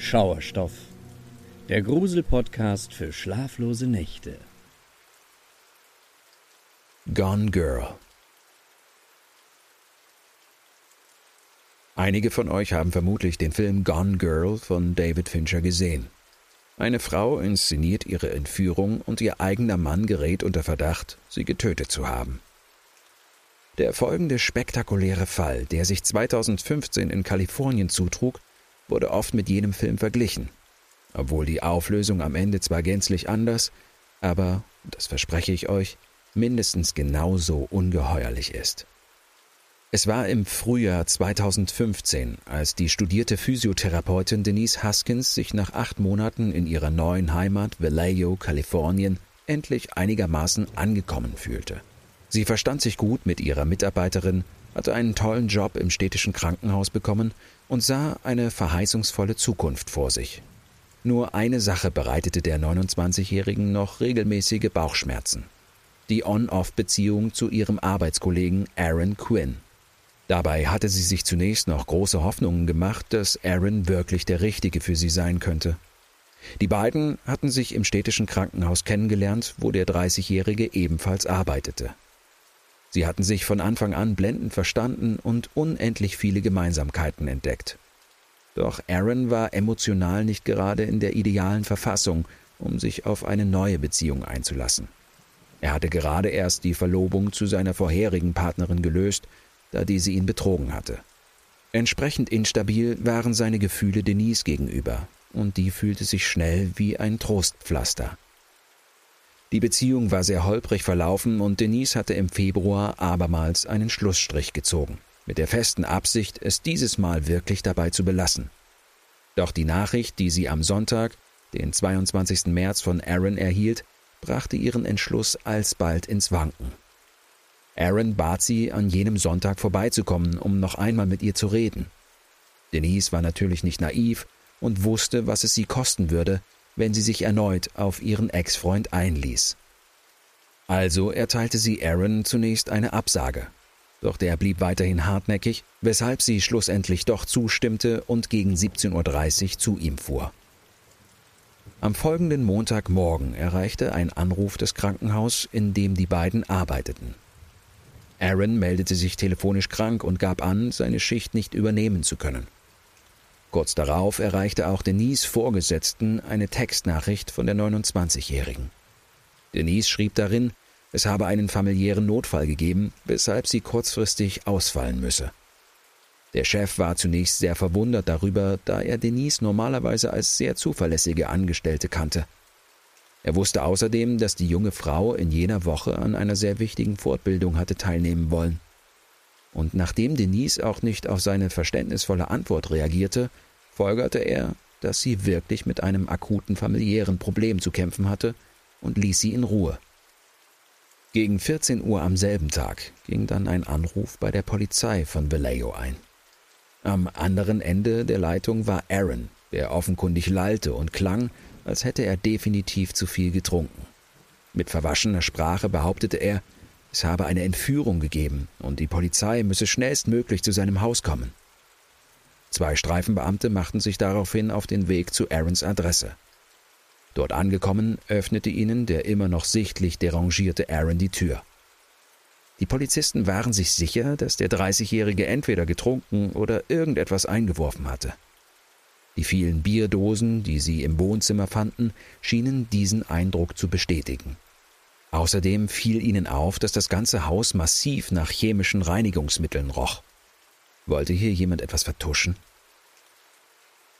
Schauerstoff, der Grusel-Podcast für schlaflose Nächte. Gone Girl. Einige von euch haben vermutlich den Film Gone Girl von David Fincher gesehen. Eine Frau inszeniert ihre Entführung und ihr eigener Mann gerät unter Verdacht, sie getötet zu haben. Der folgende spektakuläre Fall, der sich 2015 in Kalifornien zutrug, wurde oft mit jenem Film verglichen. Obwohl die Auflösung am Ende zwar gänzlich anders, aber, das verspreche ich euch, mindestens genauso ungeheuerlich ist. Es war im Frühjahr 2015, als die studierte Physiotherapeutin Denise Huskins sich nach acht Monaten in ihrer neuen Heimat Vallejo, Kalifornien, endlich einigermaßen angekommen fühlte. Sie verstand sich gut mit ihrer Mitarbeiterin, hatte einen tollen Job im städtischen Krankenhaus bekommen und sah eine verheißungsvolle Zukunft vor sich. Nur eine Sache bereitete der 29-Jährigen noch regelmäßige Bauchschmerzen. Die On-Off-Beziehung zu ihrem Arbeitskollegen Aaron Quinn. Dabei hatte sie sich zunächst noch große Hoffnungen gemacht, dass Aaron wirklich der Richtige für sie sein könnte. Die beiden hatten sich im städtischen Krankenhaus kennengelernt, wo der 30-Jährige ebenfalls arbeitete. Sie hatten sich von Anfang an blendend verstanden und unendlich viele Gemeinsamkeiten entdeckt. Doch Aaron war emotional nicht gerade in der idealen Verfassung, um sich auf eine neue Beziehung einzulassen. Er hatte gerade erst die Verlobung zu seiner vorherigen Partnerin gelöst, da diese ihn betrogen hatte. Entsprechend instabil waren seine Gefühle Denise gegenüber, und die fühlte sich schnell wie ein Trostpflaster. Die Beziehung war sehr holprig verlaufen und Denise hatte im Februar abermals einen Schlussstrich gezogen, mit der festen Absicht, es dieses Mal wirklich dabei zu belassen. Doch die Nachricht, die sie am Sonntag, den 22. März von Aaron erhielt, brachte ihren Entschluss alsbald ins Wanken. Aaron bat sie, an jenem Sonntag vorbeizukommen, um noch einmal mit ihr zu reden. Denise war natürlich nicht naiv und wusste, was es sie kosten würde, wenn sie sich erneut auf ihren Ex-Freund einließ. Also erteilte sie Aaron zunächst eine Absage. Doch der blieb weiterhin hartnäckig, weshalb sie schlussendlich doch zustimmte und gegen 17.30 Uhr zu ihm fuhr. Am folgenden Montagmorgen erreichte ein Anruf das Krankenhaus, in dem die beiden arbeiteten. Aaron meldete sich telefonisch krank und gab an, seine Schicht nicht übernehmen zu können. Kurz darauf erreichte auch Denise Vorgesetzten eine Textnachricht von der 29-Jährigen. Denise schrieb darin, es habe einen familiären Notfall gegeben, weshalb sie kurzfristig ausfallen müsse. Der Chef war zunächst sehr verwundert darüber, da er Denise normalerweise als sehr zuverlässige Angestellte kannte. Er wusste außerdem, dass die junge Frau in jener Woche an einer sehr wichtigen Fortbildung hatte teilnehmen wollen. Und nachdem Denise auch nicht auf seine verständnisvolle Antwort reagierte, folgerte er, dass sie wirklich mit einem akuten familiären Problem zu kämpfen hatte und ließ sie in Ruhe. Gegen 14 Uhr am selben Tag ging dann ein Anruf bei der Polizei von Vallejo ein. Am anderen Ende der Leitung war Aaron, der offenkundig lallte und klang, als hätte er definitiv zu viel getrunken. Mit verwaschener Sprache behauptete er, es habe eine Entführung gegeben und die Polizei müsse schnellstmöglich zu seinem Haus kommen. Zwei Streifenbeamte machten sich daraufhin auf den Weg zu Aarons Adresse. Dort angekommen, öffnete ihnen der immer noch sichtlich derangierte Aaron die Tür. Die Polizisten waren sich sicher, dass der 30-Jährige entweder getrunken oder irgendetwas eingeworfen hatte. Die vielen Bierdosen, die sie im Wohnzimmer fanden, schienen diesen Eindruck zu bestätigen. Außerdem fiel ihnen auf, dass das ganze Haus massiv nach chemischen Reinigungsmitteln roch. Wollte hier jemand etwas vertuschen?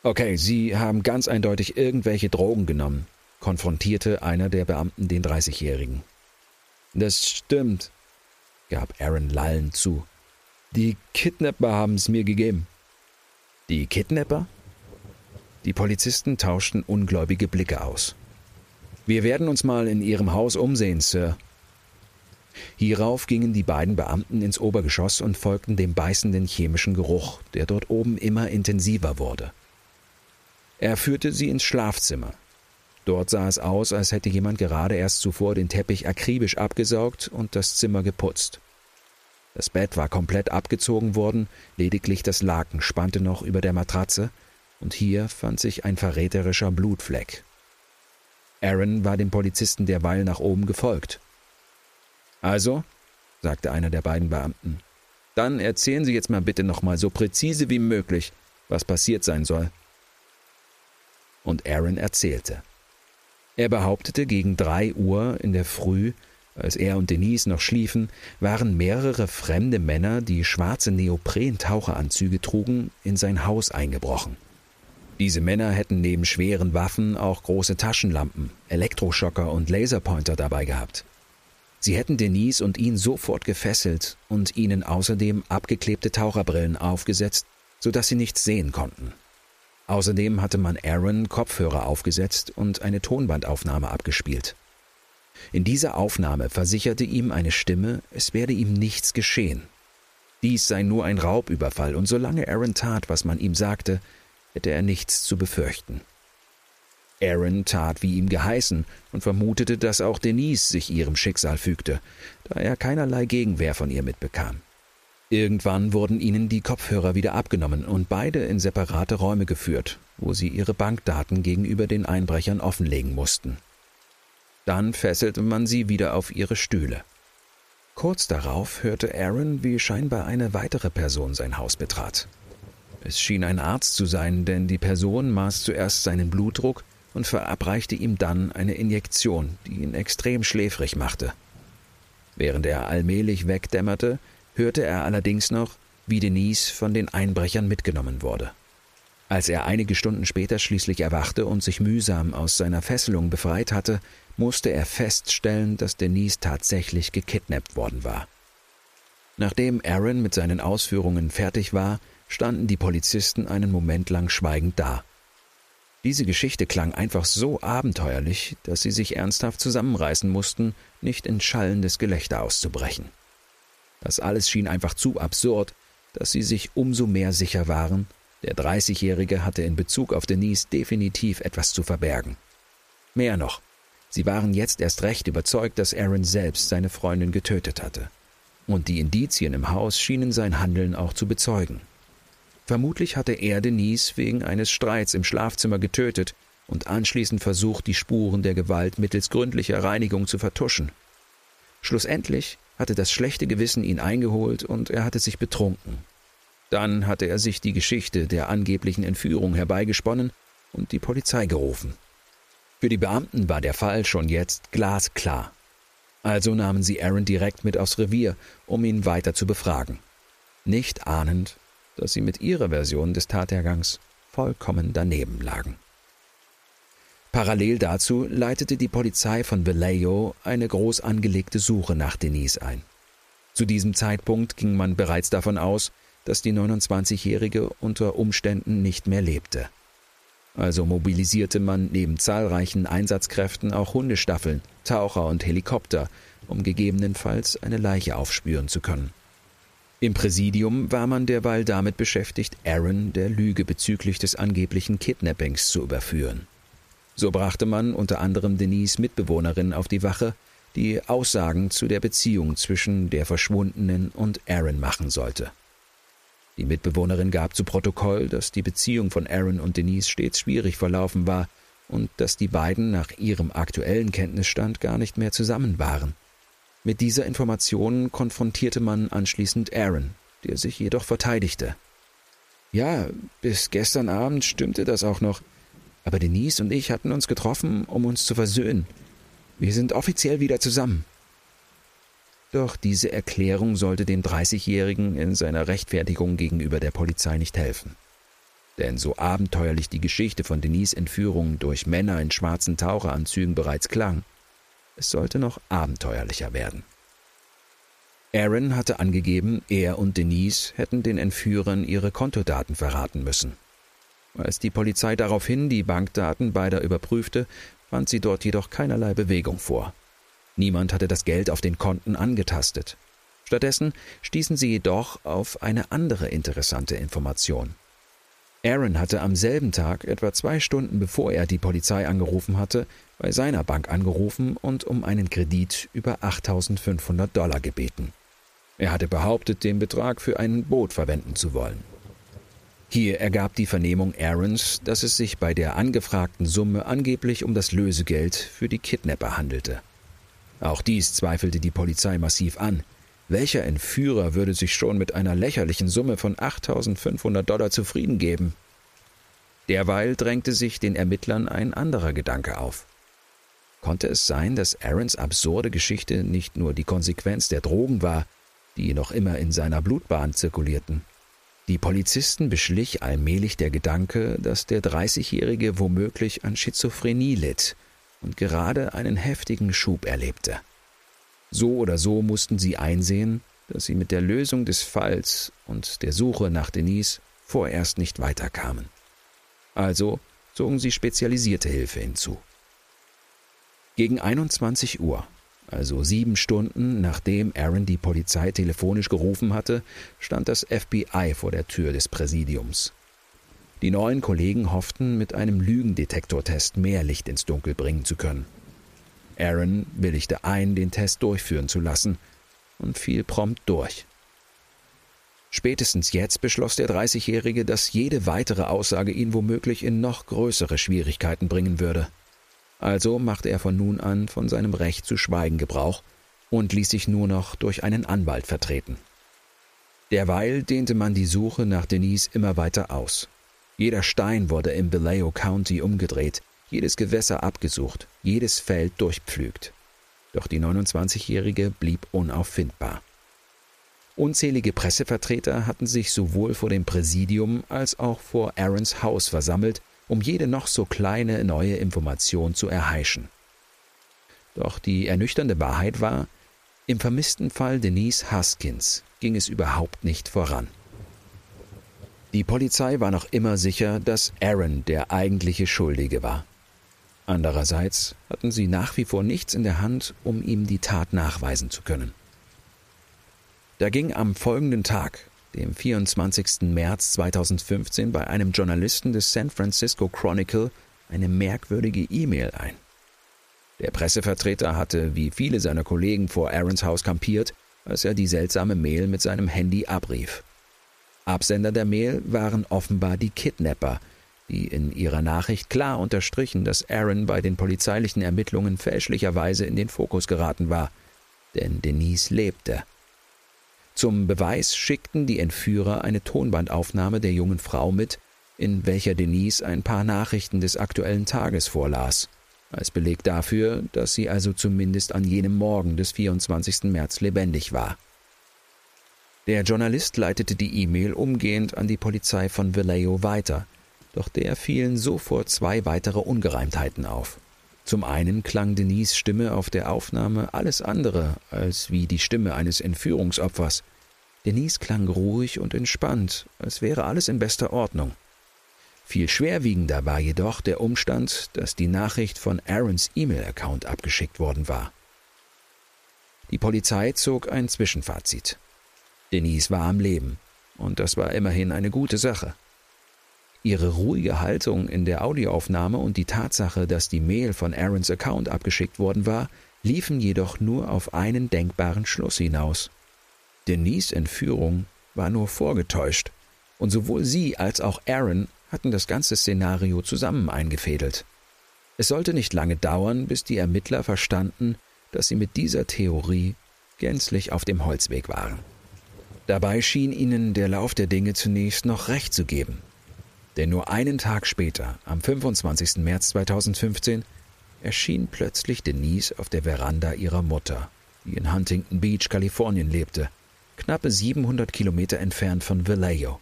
Okay, Sie haben ganz eindeutig irgendwelche Drogen genommen, konfrontierte einer der Beamten den 30-Jährigen. Das stimmt, gab Aaron lallend zu. Die Kidnapper haben es mir gegeben. Die Kidnapper? Die Polizisten tauschten ungläubige Blicke aus. Wir werden uns mal in Ihrem Haus umsehen, Sir. Hierauf gingen die beiden Beamten ins Obergeschoss und folgten dem beißenden chemischen Geruch, der dort oben immer intensiver wurde. Er führte sie ins Schlafzimmer. Dort sah es aus, als hätte jemand gerade erst zuvor den Teppich akribisch abgesaugt und das Zimmer geputzt. Das Bett war komplett abgezogen worden, lediglich das Laken spannte noch über der Matratze, und hier fand sich ein verräterischer Blutfleck. Aaron war dem Polizisten derweil nach oben gefolgt. Also, sagte einer der beiden Beamten, dann erzählen Sie jetzt mal bitte nochmal so präzise wie möglich, was passiert sein soll. Und Aaron erzählte. Er behauptete, gegen drei Uhr in der Früh, als er und Denise noch schliefen, waren mehrere fremde Männer, die schwarze Neopren-Taucheranzüge trugen, in sein Haus eingebrochen. Diese Männer hätten neben schweren Waffen auch große Taschenlampen, Elektroschocker und Laserpointer dabei gehabt. Sie hätten Denise und ihn sofort gefesselt und ihnen außerdem abgeklebte Taucherbrillen aufgesetzt, sodass sie nichts sehen konnten. Außerdem hatte man Aaron Kopfhörer aufgesetzt und eine Tonbandaufnahme abgespielt. In dieser Aufnahme versicherte ihm eine Stimme, es werde ihm nichts geschehen. Dies sei nur ein Raubüberfall, und solange Aaron tat, was man ihm sagte, hätte er nichts zu befürchten. Aaron tat wie ihm geheißen und vermutete, dass auch Denise sich ihrem Schicksal fügte, da er keinerlei Gegenwehr von ihr mitbekam. Irgendwann wurden ihnen die Kopfhörer wieder abgenommen und beide in separate Räume geführt, wo sie ihre Bankdaten gegenüber den Einbrechern offenlegen mussten. Dann fesselte man sie wieder auf ihre Stühle. Kurz darauf hörte Aaron, wie scheinbar eine weitere Person sein Haus betrat. Es schien ein Arzt zu sein, denn die Person maß zuerst seinen Blutdruck und verabreichte ihm dann eine Injektion, die ihn extrem schläfrig machte. Während er allmählich wegdämmerte, hörte er allerdings noch, wie Denise von den Einbrechern mitgenommen wurde. Als er einige Stunden später schließlich erwachte und sich mühsam aus seiner Fesselung befreit hatte, musste er feststellen, dass Denise tatsächlich gekidnappt worden war. Nachdem Aaron mit seinen Ausführungen fertig war, standen die Polizisten einen Moment lang schweigend da. Diese Geschichte klang einfach so abenteuerlich, dass sie sich ernsthaft zusammenreißen mussten, nicht in schallendes Gelächter auszubrechen. Das alles schien einfach zu absurd, dass sie sich umso mehr sicher waren, der Dreißigjährige hatte in Bezug auf Denise definitiv etwas zu verbergen. Mehr noch, sie waren jetzt erst recht überzeugt, dass Aaron selbst seine Freundin getötet hatte. Und die Indizien im Haus schienen sein Handeln auch zu bezeugen. Vermutlich hatte er Denise wegen eines Streits im Schlafzimmer getötet und anschließend versucht, die Spuren der Gewalt mittels gründlicher Reinigung zu vertuschen. Schlussendlich hatte das schlechte Gewissen ihn eingeholt und er hatte sich betrunken. Dann hatte er sich die Geschichte der angeblichen Entführung herbeigesponnen und die Polizei gerufen. Für die Beamten war der Fall schon jetzt glasklar. Also nahmen sie Aaron direkt mit aufs Revier, um ihn weiter zu befragen. Nicht ahnend, dass sie mit ihrer Version des Tatergangs vollkommen daneben lagen. Parallel dazu leitete die Polizei von Vallejo eine groß angelegte Suche nach Denise ein. Zu diesem Zeitpunkt ging man bereits davon aus, dass die 29-Jährige unter Umständen nicht mehr lebte. Also mobilisierte man neben zahlreichen Einsatzkräften auch Hundestaffeln, Taucher und Helikopter, um gegebenenfalls eine Leiche aufspüren zu können. Im Präsidium war man derweil damit beschäftigt, Aaron der Lüge bezüglich des angeblichen Kidnappings zu überführen. So brachte man unter anderem Denise Mitbewohnerin auf die Wache, die Aussagen zu der Beziehung zwischen der Verschwundenen und Aaron machen sollte. Die Mitbewohnerin gab zu Protokoll, dass die Beziehung von Aaron und Denise stets schwierig verlaufen war und dass die beiden nach ihrem aktuellen Kenntnisstand gar nicht mehr zusammen waren. Mit dieser Information konfrontierte man anschließend Aaron, der sich jedoch verteidigte. Ja, bis gestern Abend stimmte das auch noch, aber Denise und ich hatten uns getroffen, um uns zu versöhnen. Wir sind offiziell wieder zusammen. Doch diese Erklärung sollte dem 30-Jährigen in seiner Rechtfertigung gegenüber der Polizei nicht helfen. Denn so abenteuerlich die Geschichte von Denise Entführung durch Männer in schwarzen Taucheranzügen bereits klang, es sollte noch abenteuerlicher werden. Aaron hatte angegeben, er und Denise hätten den Entführern ihre Kontodaten verraten müssen. Als die Polizei daraufhin die Bankdaten beider überprüfte, fand sie dort jedoch keinerlei Bewegung vor. Niemand hatte das Geld auf den Konten angetastet. Stattdessen stießen sie jedoch auf eine andere interessante Information. Aaron hatte am selben Tag, etwa zwei Stunden bevor er die Polizei angerufen hatte, bei seiner Bank angerufen und um einen Kredit über 8500 Dollar gebeten. Er hatte behauptet, den Betrag für ein Boot verwenden zu wollen. Hier ergab die Vernehmung Aarons, dass es sich bei der angefragten Summe angeblich um das Lösegeld für die Kidnapper handelte. Auch dies zweifelte die Polizei massiv an. Welcher Entführer würde sich schon mit einer lächerlichen Summe von 8500 Dollar zufrieden geben? Derweil drängte sich den Ermittlern ein anderer Gedanke auf. Konnte es sein, dass Aarons absurde Geschichte nicht nur die Konsequenz der Drogen war, die noch immer in seiner Blutbahn zirkulierten? Die Polizisten beschlich allmählich der Gedanke, dass der 30-Jährige womöglich an Schizophrenie litt und gerade einen heftigen Schub erlebte. So oder so mussten sie einsehen, dass sie mit der Lösung des Falls und der Suche nach Denise vorerst nicht weiterkamen. Also zogen sie spezialisierte Hilfe hinzu. Gegen 21 Uhr also sieben Stunden nachdem Aaron die Polizei telefonisch gerufen hatte, stand das FBI vor der Tür des Präsidiums. Die neuen Kollegen hofften, mit einem Lügendetektortest mehr Licht ins Dunkel bringen zu können. Aaron willigte ein, den Test durchführen zu lassen und fiel prompt durch. Spätestens jetzt beschloss der 30-Jährige, dass jede weitere Aussage ihn womöglich in noch größere Schwierigkeiten bringen würde. Also machte er von nun an von seinem Recht zu schweigen Gebrauch und ließ sich nur noch durch einen Anwalt vertreten. Derweil dehnte man die Suche nach Denise immer weiter aus. Jeder Stein wurde im Vallejo County umgedreht, jedes Gewässer abgesucht, jedes Feld durchpflügt. Doch die 29-Jährige blieb unauffindbar. Unzählige Pressevertreter hatten sich sowohl vor dem Präsidium als auch vor Aarons Haus versammelt um jede noch so kleine neue Information zu erheischen. Doch die ernüchternde Wahrheit war, im vermissten Fall Denise Haskins ging es überhaupt nicht voran. Die Polizei war noch immer sicher, dass Aaron der eigentliche Schuldige war. Andererseits hatten sie nach wie vor nichts in der Hand, um ihm die Tat nachweisen zu können. Da ging am folgenden Tag, dem 24. März 2015 bei einem Journalisten des San Francisco Chronicle eine merkwürdige E-Mail ein. Der Pressevertreter hatte, wie viele seiner Kollegen, vor Aarons Haus kampiert, als er die seltsame Mail mit seinem Handy abrief. Absender der Mail waren offenbar die Kidnapper, die in ihrer Nachricht klar unterstrichen, dass Aaron bei den polizeilichen Ermittlungen fälschlicherweise in den Fokus geraten war. Denn Denise lebte. Zum Beweis schickten die Entführer eine Tonbandaufnahme der jungen Frau mit, in welcher Denise ein paar Nachrichten des aktuellen Tages vorlas, als Beleg dafür, dass sie also zumindest an jenem Morgen des 24. März lebendig war. Der Journalist leitete die E-Mail umgehend an die Polizei von Vallejo weiter, doch der fielen sofort zwei weitere Ungereimtheiten auf. Zum einen klang Denise Stimme auf der Aufnahme alles andere als wie die Stimme eines Entführungsopfers. Denise klang ruhig und entspannt, als wäre alles in bester Ordnung. Viel schwerwiegender war jedoch der Umstand, dass die Nachricht von Aarons E-Mail-Account abgeschickt worden war. Die Polizei zog ein Zwischenfazit. Denise war am Leben, und das war immerhin eine gute Sache. Ihre ruhige Haltung in der Audioaufnahme und die Tatsache, dass die Mail von Aarons Account abgeschickt worden war, liefen jedoch nur auf einen denkbaren Schluss hinaus. Denise Entführung war nur vorgetäuscht, und sowohl sie als auch Aaron hatten das ganze Szenario zusammen eingefädelt. Es sollte nicht lange dauern, bis die Ermittler verstanden, dass sie mit dieser Theorie gänzlich auf dem Holzweg waren. Dabei schien ihnen der Lauf der Dinge zunächst noch recht zu geben. Denn nur einen Tag später, am 25. März 2015, erschien plötzlich Denise auf der Veranda ihrer Mutter, die in Huntington Beach, Kalifornien lebte, knappe 700 Kilometer entfernt von Vallejo.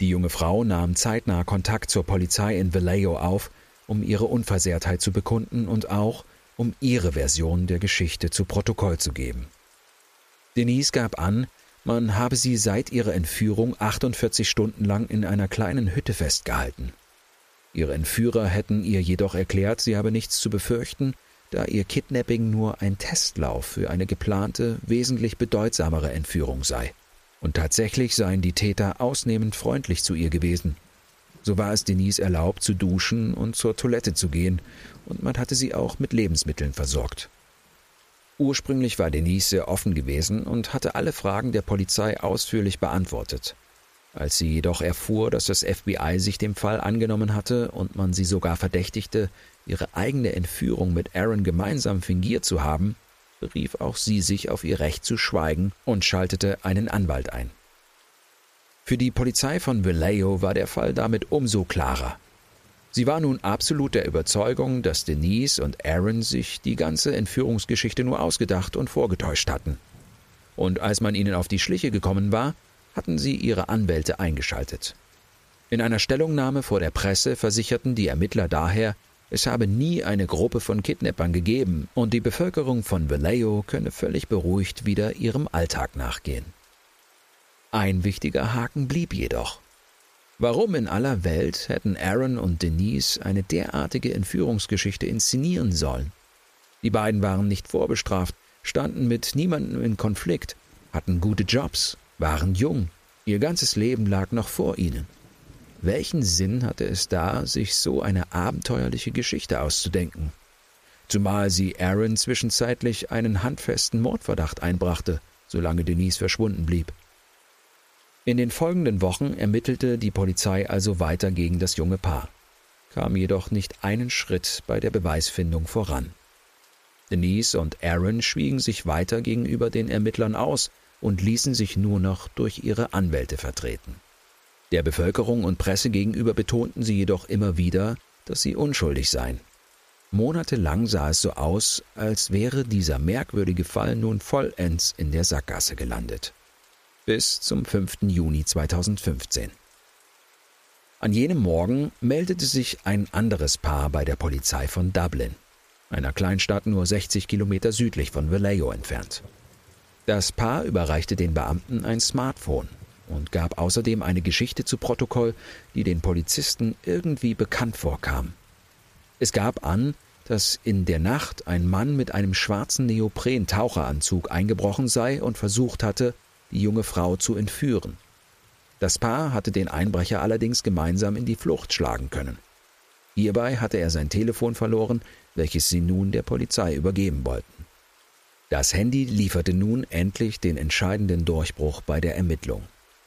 Die junge Frau nahm zeitnah Kontakt zur Polizei in Vallejo auf, um ihre Unversehrtheit zu bekunden und auch, um ihre Version der Geschichte zu Protokoll zu geben. Denise gab an, man habe sie seit ihrer Entführung 48 Stunden lang in einer kleinen Hütte festgehalten. Ihre Entführer hätten ihr jedoch erklärt, sie habe nichts zu befürchten, da ihr Kidnapping nur ein Testlauf für eine geplante, wesentlich bedeutsamere Entführung sei. Und tatsächlich seien die Täter ausnehmend freundlich zu ihr gewesen. So war es Denise erlaubt, zu duschen und zur Toilette zu gehen, und man hatte sie auch mit Lebensmitteln versorgt. Ursprünglich war Denise sehr offen gewesen und hatte alle Fragen der Polizei ausführlich beantwortet. Als sie jedoch erfuhr, dass das FBI sich dem Fall angenommen hatte und man sie sogar verdächtigte, ihre eigene Entführung mit Aaron gemeinsam fingiert zu haben, berief auch sie sich auf ihr Recht zu schweigen und schaltete einen Anwalt ein. Für die Polizei von Vallejo war der Fall damit umso klarer. Sie war nun absolut der Überzeugung, dass Denise und Aaron sich die ganze Entführungsgeschichte nur ausgedacht und vorgetäuscht hatten. Und als man ihnen auf die Schliche gekommen war, hatten sie ihre Anwälte eingeschaltet. In einer Stellungnahme vor der Presse versicherten die Ermittler daher, es habe nie eine Gruppe von Kidnappern gegeben und die Bevölkerung von Vallejo könne völlig beruhigt wieder ihrem Alltag nachgehen. Ein wichtiger Haken blieb jedoch. Warum in aller Welt hätten Aaron und Denise eine derartige Entführungsgeschichte inszenieren sollen? Die beiden waren nicht vorbestraft, standen mit niemandem in Konflikt, hatten gute Jobs, waren jung, ihr ganzes Leben lag noch vor ihnen. Welchen Sinn hatte es da, sich so eine abenteuerliche Geschichte auszudenken? Zumal sie Aaron zwischenzeitlich einen handfesten Mordverdacht einbrachte, solange Denise verschwunden blieb. In den folgenden Wochen ermittelte die Polizei also weiter gegen das junge Paar, kam jedoch nicht einen Schritt bei der Beweisfindung voran. Denise und Aaron schwiegen sich weiter gegenüber den Ermittlern aus und ließen sich nur noch durch ihre Anwälte vertreten. Der Bevölkerung und Presse gegenüber betonten sie jedoch immer wieder, dass sie unschuldig seien. Monatelang sah es so aus, als wäre dieser merkwürdige Fall nun vollends in der Sackgasse gelandet bis zum 5. Juni 2015. An jenem Morgen meldete sich ein anderes Paar bei der Polizei von Dublin, einer Kleinstadt nur 60 Kilometer südlich von Vallejo entfernt. Das Paar überreichte den Beamten ein Smartphone und gab außerdem eine Geschichte zu Protokoll, die den Polizisten irgendwie bekannt vorkam. Es gab an, dass in der Nacht ein Mann mit einem schwarzen Neopren-Taucheranzug eingebrochen sei und versucht hatte, die junge Frau zu entführen. Das Paar hatte den Einbrecher allerdings gemeinsam in die Flucht schlagen können. Hierbei hatte er sein Telefon verloren, welches sie nun der Polizei übergeben wollten. Das Handy lieferte nun endlich den entscheidenden Durchbruch bei der Ermittlung.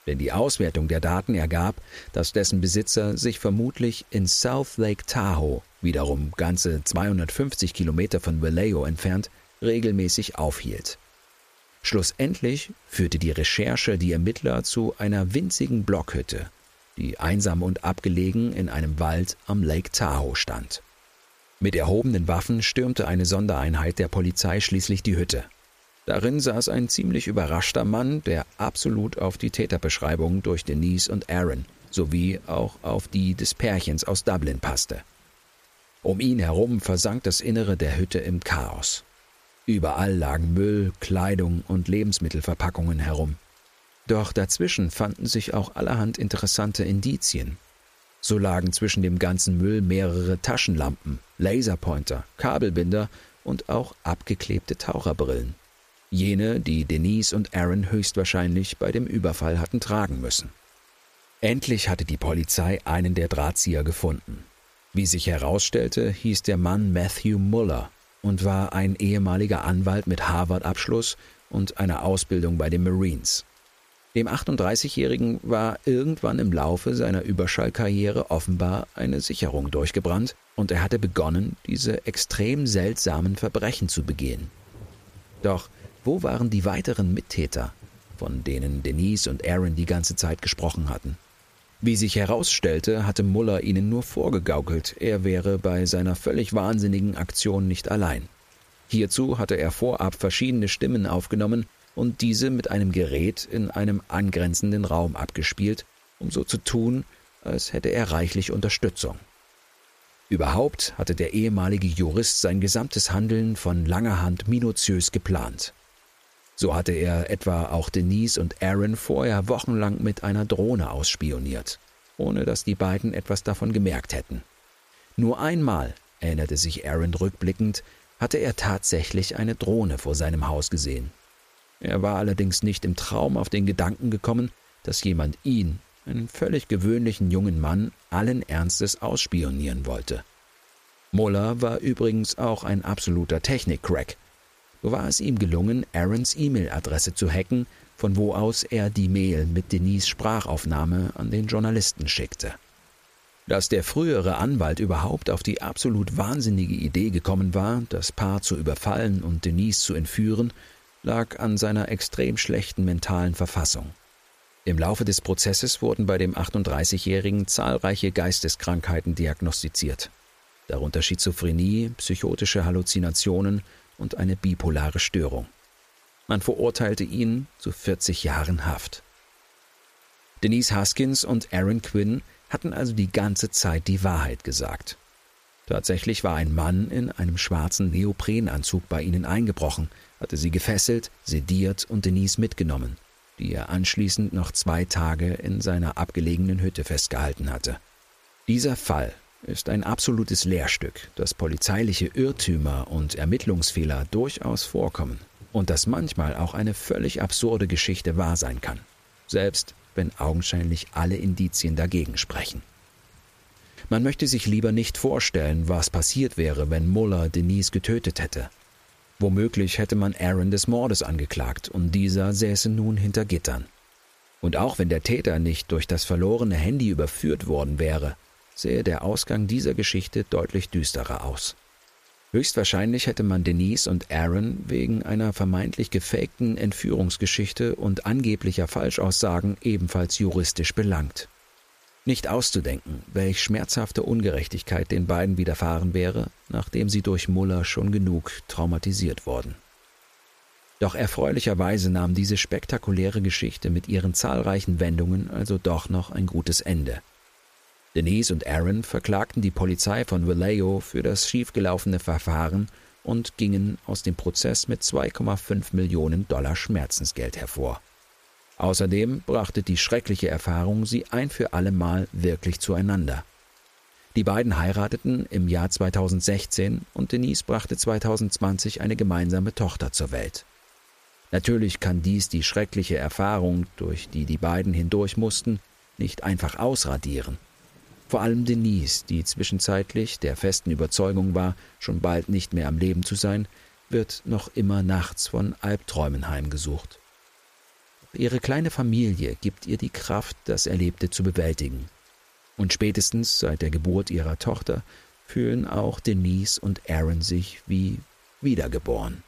Denn die Auswertung der Daten ergab, dass dessen Besitzer sich vermutlich in South Lake Tahoe, wiederum ganze 250 Kilometer von Vallejo entfernt, regelmäßig aufhielt. Schlussendlich führte die Recherche die Ermittler zu einer winzigen Blockhütte, die einsam und abgelegen in einem Wald am Lake Tahoe stand. Mit erhobenen Waffen stürmte eine Sondereinheit der Polizei schließlich die Hütte. Darin saß ein ziemlich überraschter Mann, der absolut auf die Täterbeschreibung durch Denise und Aaron sowie auch auf die des Pärchens aus Dublin passte. Um ihn herum versank das Innere der Hütte im Chaos. Überall lagen Müll, Kleidung und Lebensmittelverpackungen herum. Doch dazwischen fanden sich auch allerhand interessante Indizien. So lagen zwischen dem ganzen Müll mehrere Taschenlampen, Laserpointer, Kabelbinder und auch abgeklebte Taucherbrillen. Jene, die Denise und Aaron höchstwahrscheinlich bei dem Überfall hatten tragen müssen. Endlich hatte die Polizei einen der Drahtzieher gefunden. Wie sich herausstellte, hieß der Mann Matthew Muller und war ein ehemaliger Anwalt mit Harvard-Abschluss und einer Ausbildung bei den Marines. Dem 38-Jährigen war irgendwann im Laufe seiner Überschallkarriere offenbar eine Sicherung durchgebrannt und er hatte begonnen, diese extrem seltsamen Verbrechen zu begehen. Doch wo waren die weiteren Mittäter, von denen Denise und Aaron die ganze Zeit gesprochen hatten? Wie sich herausstellte, hatte Muller ihnen nur vorgegaukelt, er wäre bei seiner völlig wahnsinnigen Aktion nicht allein. Hierzu hatte er vorab verschiedene Stimmen aufgenommen und diese mit einem Gerät in einem angrenzenden Raum abgespielt, um so zu tun, als hätte er reichlich Unterstützung. Überhaupt hatte der ehemalige Jurist sein gesamtes Handeln von langer Hand minutiös geplant. So hatte er etwa auch Denise und Aaron vorher wochenlang mit einer Drohne ausspioniert, ohne dass die beiden etwas davon gemerkt hätten. Nur einmal, erinnerte sich Aaron rückblickend, hatte er tatsächlich eine Drohne vor seinem Haus gesehen. Er war allerdings nicht im Traum auf den Gedanken gekommen, dass jemand ihn, einen völlig gewöhnlichen jungen Mann, allen Ernstes ausspionieren wollte. Muller war übrigens auch ein absoluter Technik-Crack so war es ihm gelungen, Aarons E-Mail-Adresse zu hacken von wo aus er die Mail mit Denise Sprachaufnahme an den Journalisten schickte. Dass der frühere Anwalt überhaupt auf die absolut wahnsinnige Idee gekommen war, das Paar zu überfallen und Denise zu entführen, lag an seiner extrem schlechten mentalen Verfassung. Im Laufe des Prozesses wurden bei dem 38-Jährigen zahlreiche Geisteskrankheiten diagnostiziert, darunter Schizophrenie, psychotische Halluzinationen und eine bipolare Störung. Man verurteilte ihn zu 40 Jahren Haft. Denise Haskins und Aaron Quinn hatten also die ganze Zeit die Wahrheit gesagt. Tatsächlich war ein Mann in einem schwarzen Neoprenanzug bei ihnen eingebrochen, hatte sie gefesselt, sediert und Denise mitgenommen, die er anschließend noch zwei Tage in seiner abgelegenen Hütte festgehalten hatte. Dieser Fall ist ein absolutes Lehrstück, dass polizeiliche Irrtümer und Ermittlungsfehler durchaus vorkommen und dass manchmal auch eine völlig absurde Geschichte wahr sein kann, selbst wenn augenscheinlich alle Indizien dagegen sprechen. Man möchte sich lieber nicht vorstellen, was passiert wäre, wenn Muller Denise getötet hätte. Womöglich hätte man Aaron des Mordes angeklagt und dieser säße nun hinter Gittern. Und auch wenn der Täter nicht durch das verlorene Handy überführt worden wäre, sähe der Ausgang dieser Geschichte deutlich düsterer aus. Höchstwahrscheinlich hätte man Denise und Aaron wegen einer vermeintlich gefakten Entführungsgeschichte und angeblicher Falschaussagen ebenfalls juristisch belangt. Nicht auszudenken, welch schmerzhafte Ungerechtigkeit den beiden widerfahren wäre, nachdem sie durch Muller schon genug traumatisiert wurden. Doch erfreulicherweise nahm diese spektakuläre Geschichte mit ihren zahlreichen Wendungen also doch noch ein gutes Ende – Denise und Aaron verklagten die Polizei von Vallejo für das schiefgelaufene Verfahren und gingen aus dem Prozess mit 2,5 Millionen Dollar Schmerzensgeld hervor. Außerdem brachte die schreckliche Erfahrung sie ein für allemal wirklich zueinander. Die beiden heirateten im Jahr 2016 und Denise brachte 2020 eine gemeinsame Tochter zur Welt. Natürlich kann dies die schreckliche Erfahrung, durch die die beiden hindurch mussten, nicht einfach ausradieren. Vor allem Denise, die zwischenzeitlich der festen Überzeugung war, schon bald nicht mehr am Leben zu sein, wird noch immer nachts von Albträumen heimgesucht. Ihre kleine Familie gibt ihr die Kraft, das Erlebte zu bewältigen. Und spätestens seit der Geburt ihrer Tochter fühlen auch Denise und Aaron sich wie wiedergeboren.